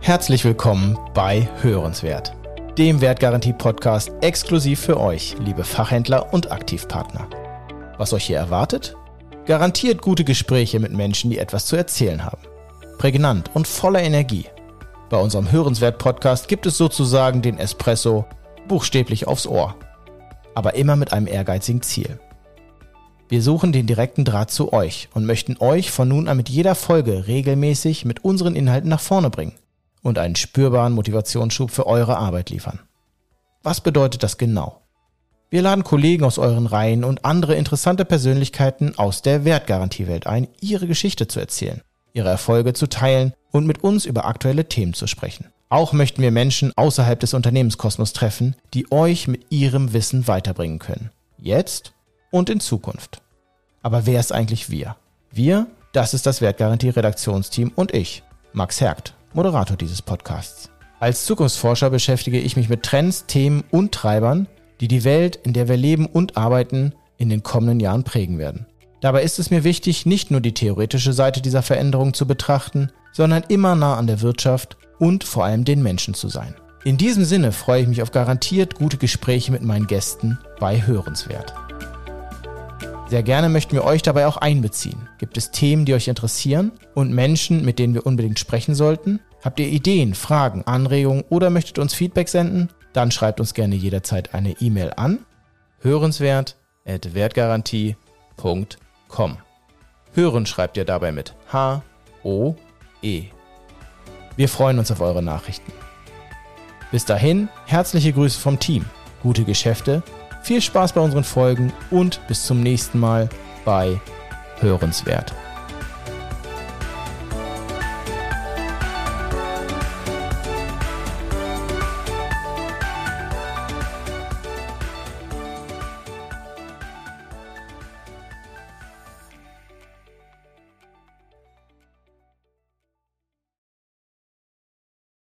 Herzlich willkommen bei Hörenswert, dem Wertgarantie-Podcast exklusiv für euch, liebe Fachhändler und Aktivpartner. Was euch hier erwartet? Garantiert gute Gespräche mit Menschen, die etwas zu erzählen haben. Prägnant und voller Energie. Bei unserem Hörenswert-Podcast gibt es sozusagen den Espresso buchstäblich aufs Ohr. Aber immer mit einem ehrgeizigen Ziel. Wir suchen den direkten Draht zu euch und möchten euch von nun an mit jeder Folge regelmäßig mit unseren Inhalten nach vorne bringen und einen spürbaren Motivationsschub für eure Arbeit liefern. Was bedeutet das genau? Wir laden Kollegen aus euren Reihen und andere interessante Persönlichkeiten aus der Wertgarantiewelt ein, ihre Geschichte zu erzählen, ihre Erfolge zu teilen und mit uns über aktuelle Themen zu sprechen. Auch möchten wir Menschen außerhalb des Unternehmenskosmos treffen, die euch mit ihrem Wissen weiterbringen können. Jetzt und in Zukunft. Aber wer ist eigentlich wir? Wir, das ist das Wertgarantie-Redaktionsteam und ich, Max Hergt, Moderator dieses Podcasts. Als Zukunftsforscher beschäftige ich mich mit Trends, Themen und Treibern, die die Welt, in der wir leben und arbeiten, in den kommenden Jahren prägen werden. Dabei ist es mir wichtig, nicht nur die theoretische Seite dieser Veränderung zu betrachten, sondern immer nah an der Wirtschaft und vor allem den Menschen zu sein. In diesem Sinne freue ich mich auf garantiert gute Gespräche mit meinen Gästen bei Hörenswert. Sehr gerne möchten wir euch dabei auch einbeziehen. Gibt es Themen, die euch interessieren und Menschen, mit denen wir unbedingt sprechen sollten? Habt ihr Ideen, Fragen, Anregungen oder möchtet uns Feedback senden? Dann schreibt uns gerne jederzeit eine E-Mail an hörenswert@wertgarantie.com. Hören schreibt ihr dabei mit H O E. Wir freuen uns auf eure Nachrichten. Bis dahin, herzliche Grüße vom Team, gute Geschäfte viel Spaß bei unseren Folgen und bis zum nächsten Mal bei Hörenswert.